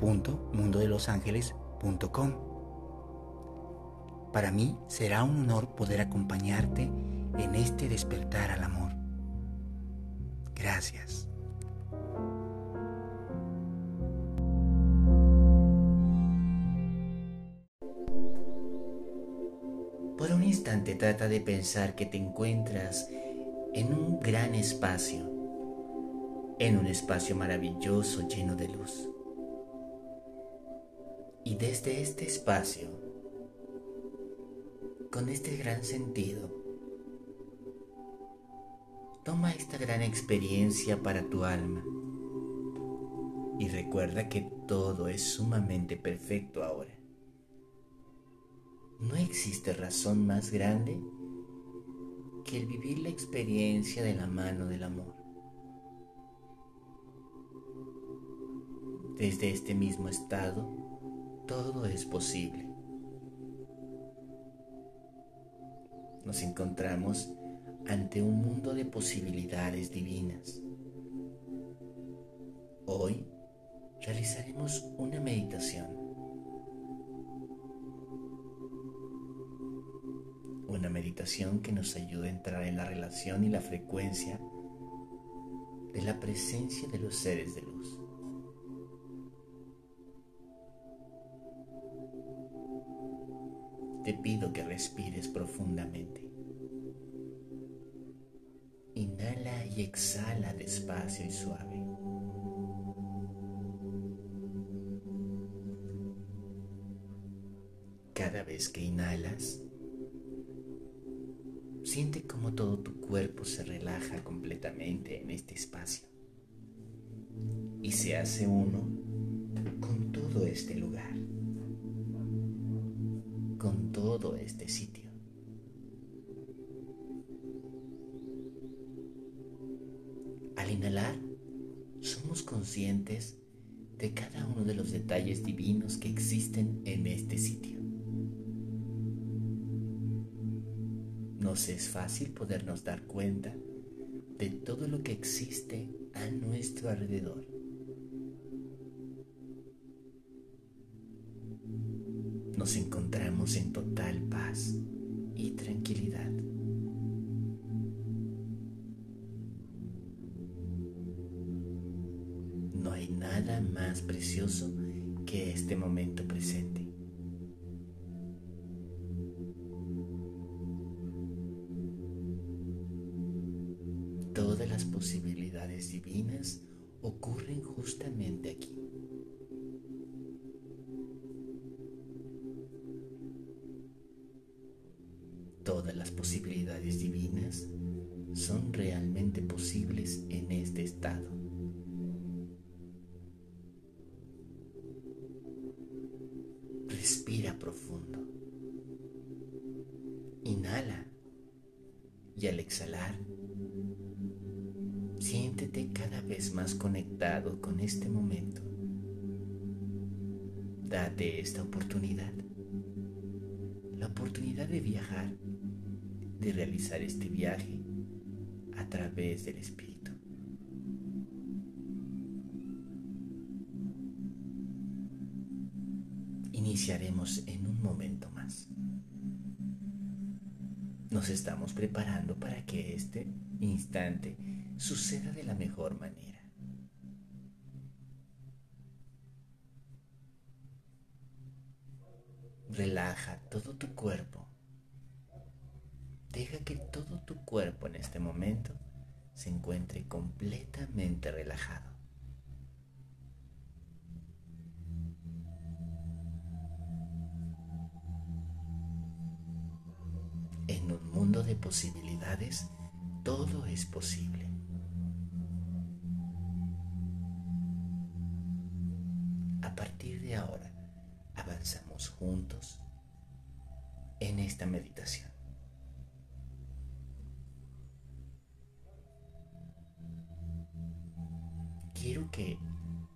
www.mundodelosangeles.com. Para mí será un honor poder acompañarte en este despertar al amor. Gracias. Por un instante trata de pensar que te encuentras en un gran espacio, en un espacio maravilloso lleno de luz. Desde este espacio, con este gran sentido, toma esta gran experiencia para tu alma y recuerda que todo es sumamente perfecto ahora. No existe razón más grande que el vivir la experiencia de la mano del amor. Desde este mismo estado, todo es posible. Nos encontramos ante un mundo de posibilidades divinas. Hoy realizaremos una meditación una meditación que nos ayude a entrar en la relación y la frecuencia de la presencia de los seres de luz. Te pido que respires profundamente. Inhala y exhala despacio y suave. Cada vez que inhalas, Siente como todo tu cuerpo se relaja completamente en este espacio y se hace uno con todo este lugar, todo este sitio. Al inhalar, somos conscientes de cada uno de los detalles divinos que existen en este sitio. nos es fácil podernos dar cuenta de todo lo que existe a nuestro alrededor. Nos encontramos en total paz y tranquilidad. No hay nada más precioso que este momento presente. Todas las posibilidades divinas ocurren justamente aquí. Posibilidades divinas son realmente posibles en este estado. Respira profundo. Inhala y al exhalar Siéntete cada vez más conectado con este momento. Date esta oportunidad. La oportunidad de viajar, de realizar este viaje a través del Espíritu. Iniciaremos en un momento más. Nos estamos preparando para que este instante suceda de la mejor manera. Relaja todo tu cuerpo. Tu cuerpo en este momento se encuentre completamente relajado. En un mundo de posibilidades, todo es posible. a partir de ahora avanzamos juntos en esta meditación. Que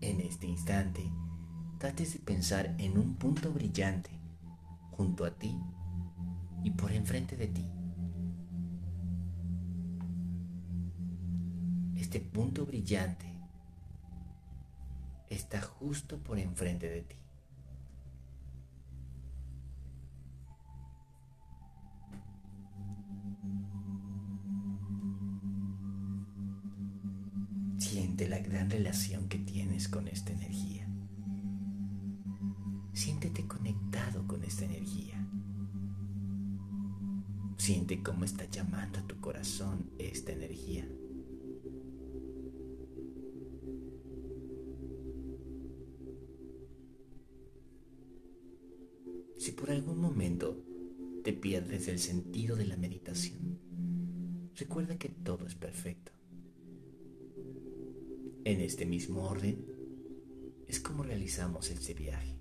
en este instante trates de pensar en un punto brillante junto a ti y por enfrente de ti. Este punto brillante está justo por enfrente de ti. En este mismo orden es como realizamos este viaje.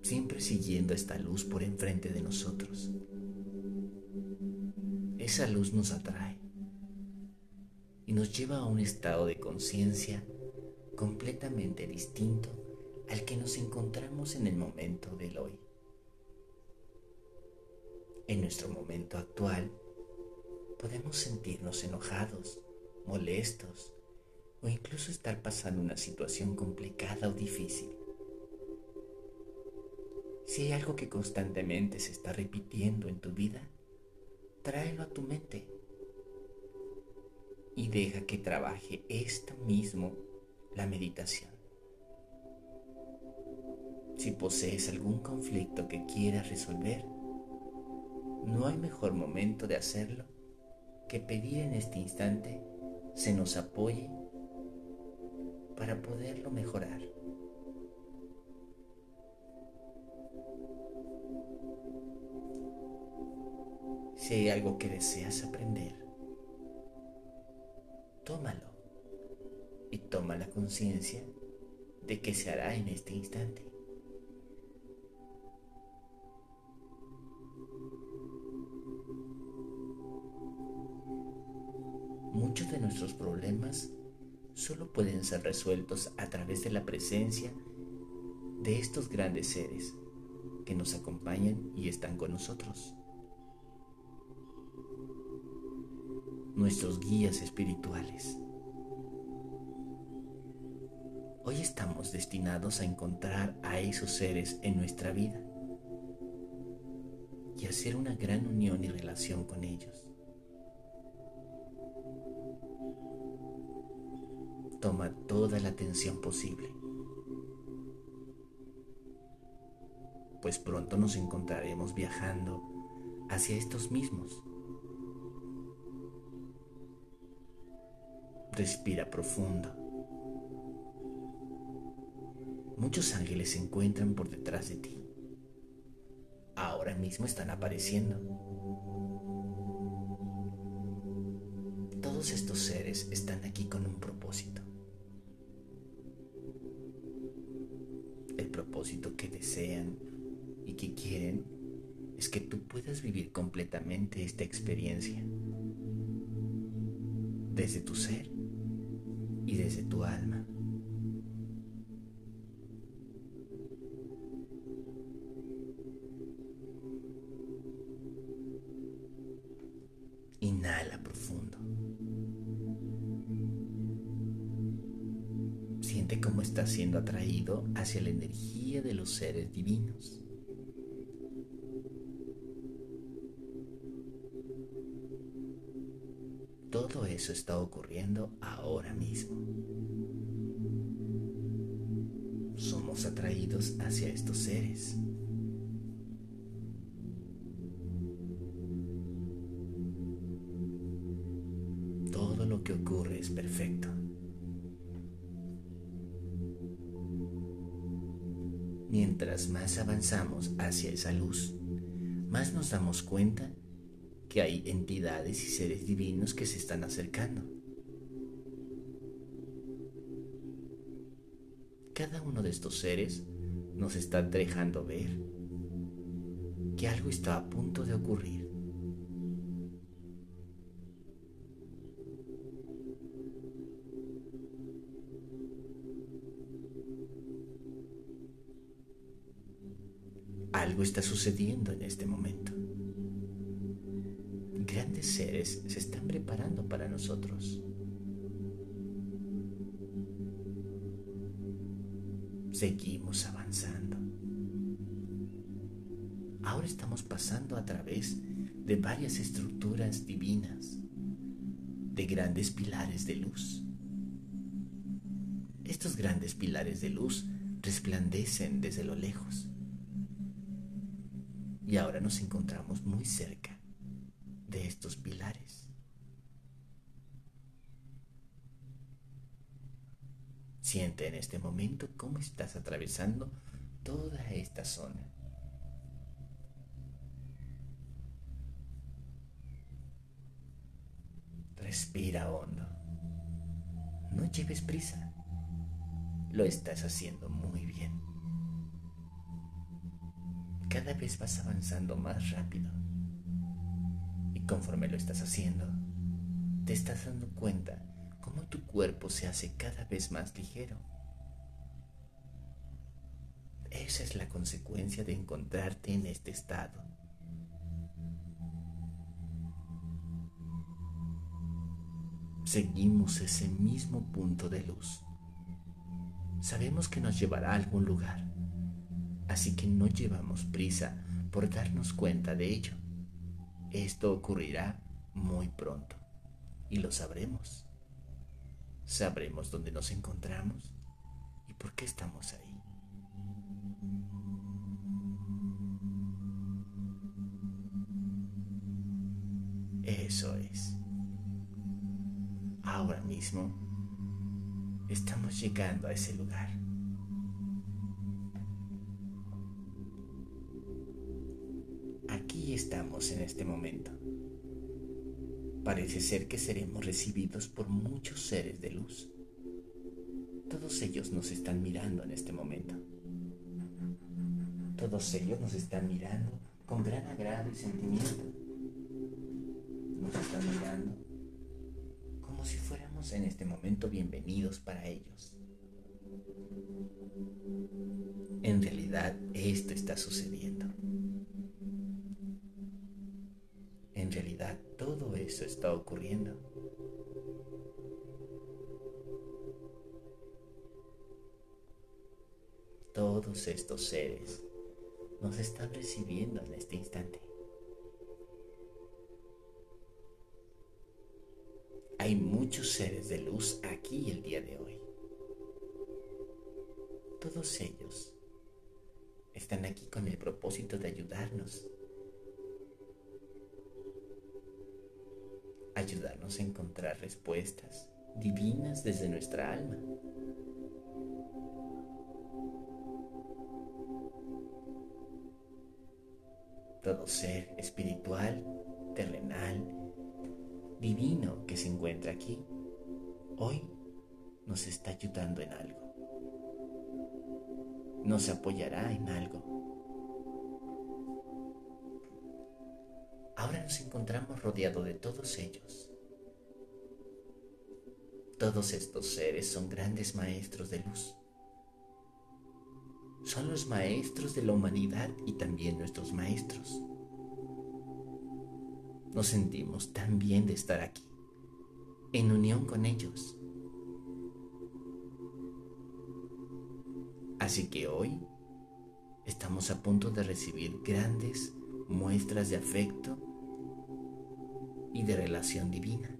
Siempre siguiendo esta luz por enfrente de nosotros. Esa luz nos atrae y nos lleva a un estado de conciencia completamente distinto al que nos encontramos en el momento del hoy. En nuestro momento actual podemos sentirnos enojados, molestos o incluso estar pasando una situación complicada o difícil. Si hay algo que constantemente se está repitiendo en tu vida, tráelo a tu mente y deja que trabaje esto mismo la meditación. Si posees algún conflicto que quieras resolver, no hay mejor momento de hacerlo que pedir en este instante se nos apoye para poderlo mejorar. Si hay algo que deseas aprender, tómalo y toma la conciencia de que se hará en este instante. Muchos de nuestros problemas solo pueden ser resueltos a través de la presencia de estos grandes seres que nos acompañan y están con nosotros. Nuestros guías espirituales. Hoy estamos destinados a encontrar a esos seres en nuestra vida y hacer una gran unión y relación con ellos. Toma toda la atención posible, pues pronto nos encontraremos viajando hacia estos mismos. Respira profundo. Muchos ángeles se encuentran por detrás de ti. Ahora mismo están apareciendo. Todos estos seres están aquí con un propósito. Propósito que desean y que quieren es que tú puedas vivir completamente esta experiencia desde tu ser y desde tu alma. Hacia la energía de los seres divinos. Todo eso está ocurriendo ahora mismo. Somos atraídos hacia estos seres. Avanzamos hacia esa luz, más nos damos cuenta que hay entidades y seres divinos que se están acercando. cada uno de estos seres nos está dejando ver que algo está a punto de ocurrir. Algo está sucediendo en este momento. Grandes seres se están preparando para nosotros. Seguimos avanzando. Ahora estamos pasando a través de varias estructuras divinas, de grandes pilares de luz. Estos grandes pilares de luz resplandecen desde lo lejos. Y ahora nos encontramos muy cerca de estos pilares. Siente en este momento cómo estás atravesando toda esta zona. Respira hondo. No lleves prisa. Lo estás haciendo muy bien. Cada vez vas avanzando más rápido. Y conforme lo estás haciendo, te estás dando cuenta cómo tu cuerpo se hace cada vez más ligero. Esa es la consecuencia de encontrarte en este estado. Seguimos ese mismo punto de luz. Sabemos que nos llevará a algún lugar, así que no llevamos prisa por darnos cuenta de ello. Esto ocurrirá muy pronto y lo sabremos. Sabremos dónde nos encontramos y por qué estamos ahí. Eso es. Ahora mismo estamos llegando a ese lugar. Estamos en este momento. Parece ser que seremos recibidos por muchos seres de luz. Todos ellos nos están mirando en este momento. Todos ellos nos están mirando con gran agrado y sentimiento. Nos están mirando como si fuéramos en este momento bienvenidos para ellos. En realidad esto está sucediendo. Eso está ocurriendo. Todos estos seres nos están recibiendo en este instante. Hay muchos seres de luz aquí el día de hoy. Todos ellos están aquí con el propósito de ayudarnos ayudarnos a encontrar respuestas divinas desde nuestra alma. Todo ser espiritual, terrenal, divino que se encuentra aquí, hoy nos está ayudando en algo. Nos apoyará en algo. Nos encontramos rodeados de todos ellos. Todos estos seres son grandes maestros de luz. Son los maestros de la humanidad y también nuestros maestros. Nos sentimos tan bien de estar aquí, en unión con ellos. Así que hoy estamos a punto de recibir grandes muestras de afecto y de relación divina.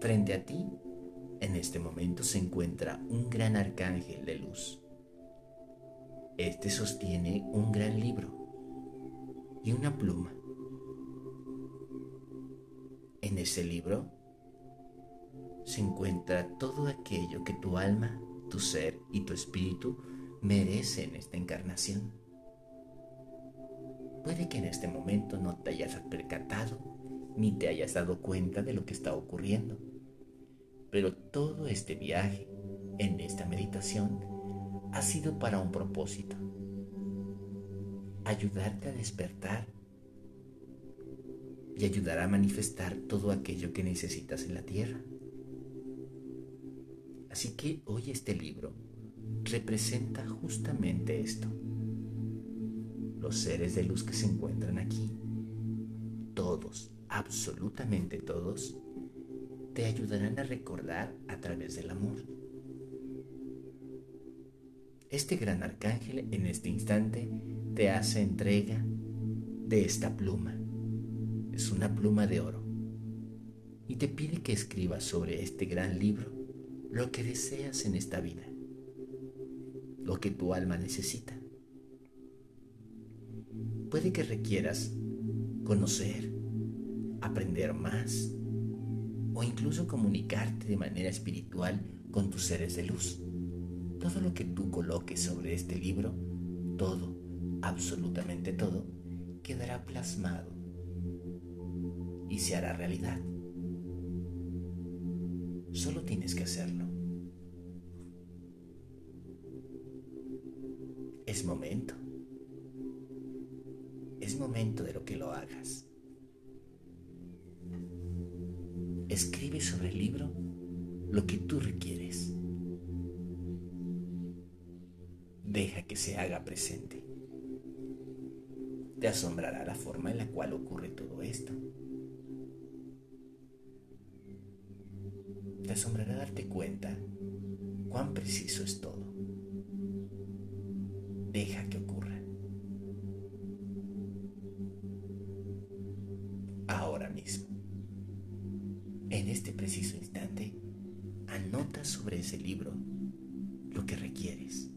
Frente a ti, en este momento se encuentra un gran arcángel de luz. Este sostiene un gran libro y una pluma. En ese libro se encuentra todo aquello que tu alma, tu ser y tu espíritu merecen esta encarnación. Puede que en este momento no te hayas percatado ni te hayas dado cuenta de lo que está ocurriendo. Pero todo este viaje en esta meditación ha sido para un propósito. Ayudarte a despertar y ayudar a manifestar todo aquello que necesitas en la tierra. Así que hoy este libro representa justamente esto. Los seres de luz que se encuentran aquí, todos, absolutamente todos, te ayudarán a recordar a través del amor. Este gran arcángel en este instante te hace entrega de esta pluma. Es una pluma de oro. Y te pide que escribas sobre este gran libro lo que deseas en esta vida, lo que tu alma necesita. Puede que requieras conocer, aprender más o incluso comunicarte de manera espiritual con tus seres de luz. Todo lo que tú coloques sobre este libro, todo, absolutamente todo, quedará plasmado y se hará realidad. Solo tienes que hacerlo. Es momento. Es momento de lo que lo hagas. Escribe sobre el libro lo que tú requieres. Deja que se haga presente. Te asombrará la forma en la cual ocurre todo esto. te asombrará darte cuenta cuán preciso es todo. Deja que ocurra. Libro lo que requieres.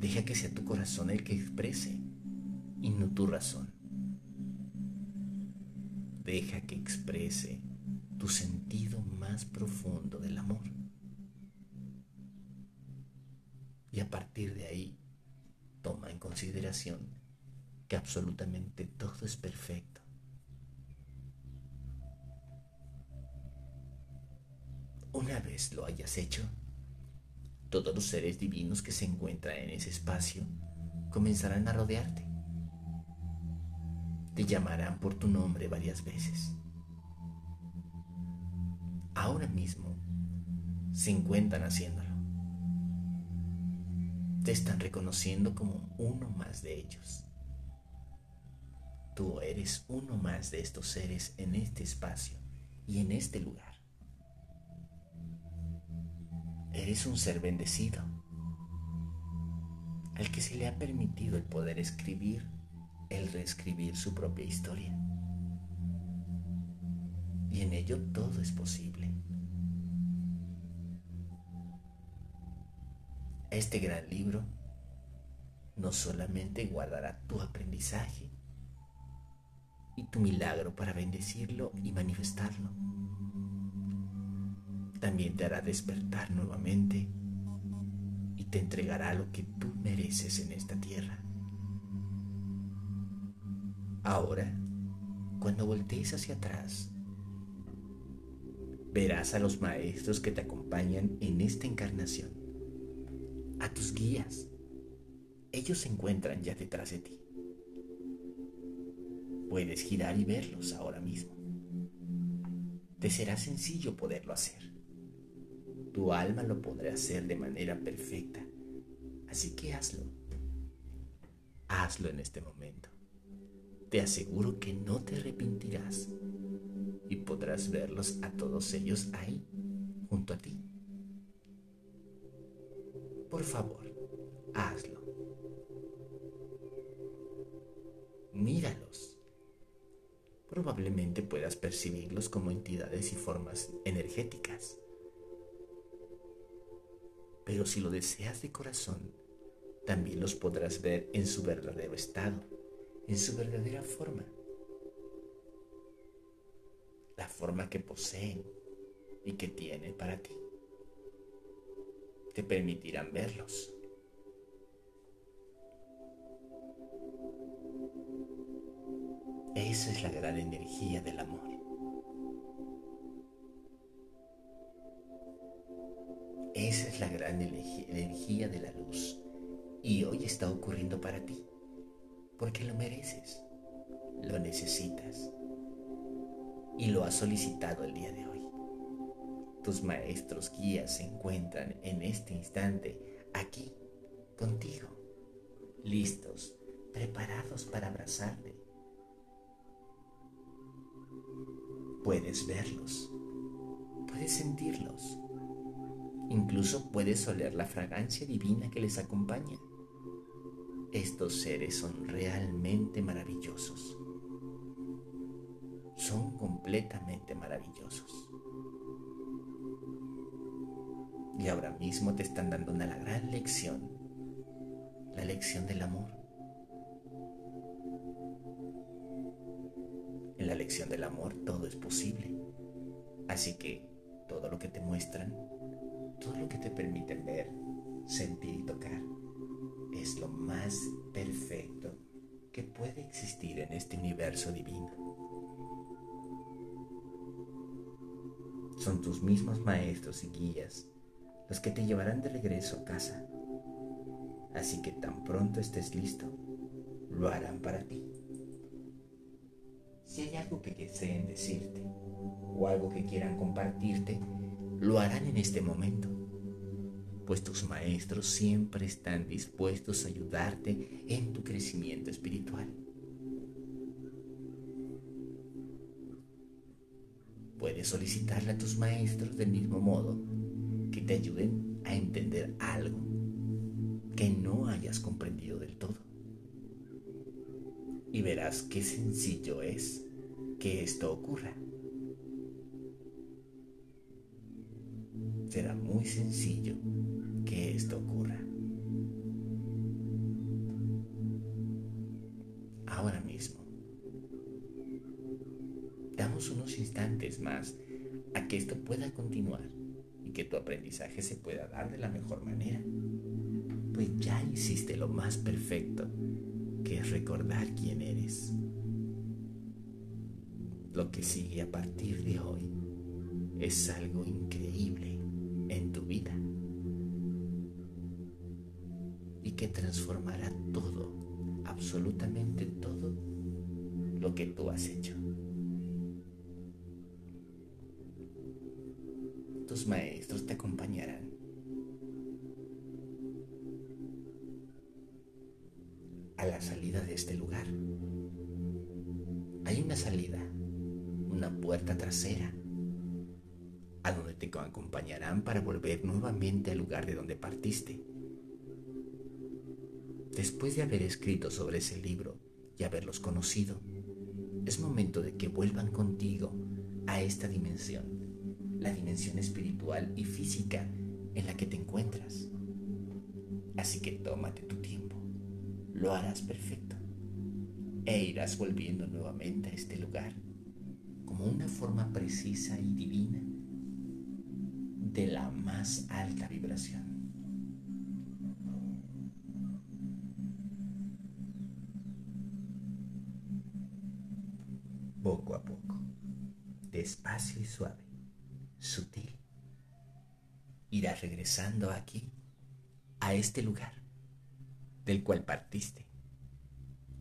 Deja que sea tu corazón el que exprese y no tu razón. Deja que exprese tu sentido más profundo del amor. Y a partir de ahí, toma en consideración que absolutamente todo es perfecto. Una vez lo hayas hecho, todos los seres divinos que se encuentran en ese espacio comenzarán a rodearte. Te llamarán por tu nombre varias veces ahora mismo se encuentran haciéndolo. Te están reconociendo como uno más de ellos. Tú eres uno más de estos seres en este espacio y en este lugar. Eres un ser bendecido al que se le ha permitido el poder escribir, el reescribir su propia historia. Y en ello todo es posible. Este gran libro no solamente guardará tu aprendizaje y tu milagro para bendecirlo y manifestarlo, también te hará despertar nuevamente y te entregará lo que tú mereces en esta tierra. Ahora, cuando voltees hacia atrás, verás a los maestros que te acompañan en esta encarnación a tus guías. Ellos se encuentran ya detrás de ti. Puedes girar y verlos ahora mismo. Te será sencillo poderlo hacer. Tu alma lo podrá hacer de manera perfecta. Así que hazlo. Hazlo en este momento. Te aseguro que no te arrepentirás y podrás verlos a todos ellos ahí, junto a ti. Por favor, hazlo. Míralos. Probablemente puedas percibirlos como entidades y formas energéticas. Pero si lo deseas de corazón, también los podrás ver en su verdadero estado, en su verdadera forma. La forma que poseen y que tienen para ti te permitirán verlos. Esa es la gran energía del amor. Gran energía de la luz y hoy está ocurriendo para ti, porque lo mereces, lo necesitas y lo has solicitado el día de hoy. Tus maestros guías se encuentran en este instante aquí contigo, listos, preparados para abrazarte. Puedes verlos, puedes sentirlos, incluso puedes oler la fragancia divina que les acompaña. Estos seres son realmente maravillosos. Son completamente maravillosos. Y ahora mismo te están dando una gran lección, la lección del amor. En la lección del amor todo es posible. Así que todo lo que te muestran, todo lo que te permiten ver, sentir y tocar, es lo más perfecto que puede existir en este universo divino. Son tus mismos maestros y guías los que te llevarán de regreso a casa. Así que tan pronto estés listo, lo harán para ti. Si hay algo que deseen decirte o algo que quieran compartirte, lo harán en este momento, pues tus maestros siempre están dispuestos a ayudarte en tu crecimiento espiritual. Puedes solicitarle a tus maestros del mismo modo que te ayuden a entender algo que no hayas comprendido del todo. Y verás qué sencillo es que esto ocurra. Será muy sencillo que esto ocurra. Ahora mismo. Damos unos instantes más a que esto pueda continuar que tu aprendizaje se pueda dar de la mejor manera. Pues ya hiciste lo más perfecto, que es recordar quién eres. Lo que sigue a partir de hoy es algo increíble en tu vida y que transformará todo, absolutamente todo lo que tú has hecho. tus maestros te acompañarán. A la salida de este lugar hay una salida, una puerta trasera, te acompañarán para volver nuevamente al lugar de donde partiste. Después de haber escrito sobre ese libro y haberlos conocido, es momento de que vuelvan contigo a esta dimensión la dimensión espiritual y física en la que te encuentras. Así que tómate tu tiempo, lo harás perfecto e irás volviendo nuevamente a este lugar como una forma precisa y divina de la más alta vibración. Poco a poco, despacio y suave sutil. Irás regresando aquí, a este lugar del cual partiste.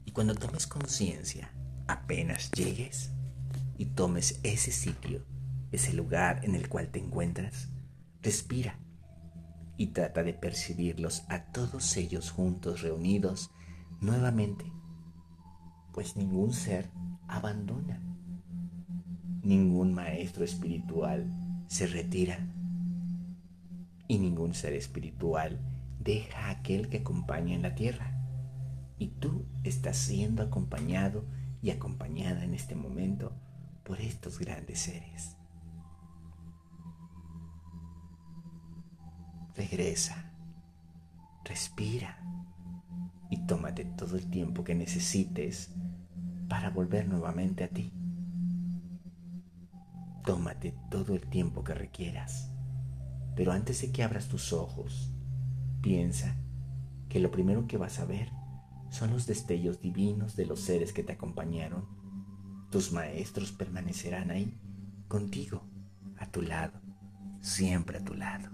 Y cuando tomes conciencia, apenas llegues y tomes ese sitio, ese lugar en el cual te encuentras, respira y trata de percibirlos a todos ellos juntos, reunidos nuevamente, pues ningún ser abandona, ningún maestro espiritual se retira y ningún ser espiritual deja a aquel que acompaña en la tierra. Y tú estás siendo acompañado y acompañada en este momento por estos grandes seres. Regresa, respira y tómate todo el tiempo que necesites para volver nuevamente a ti. Tómate todo el tiempo que requieras. Pero antes de que abras tus ojos, piensa que lo primero que vas a ver son los destellos divinos de los seres que te acompañaron. Tus maestros permanecerán ahí, contigo, a tu lado, siempre a tu lado.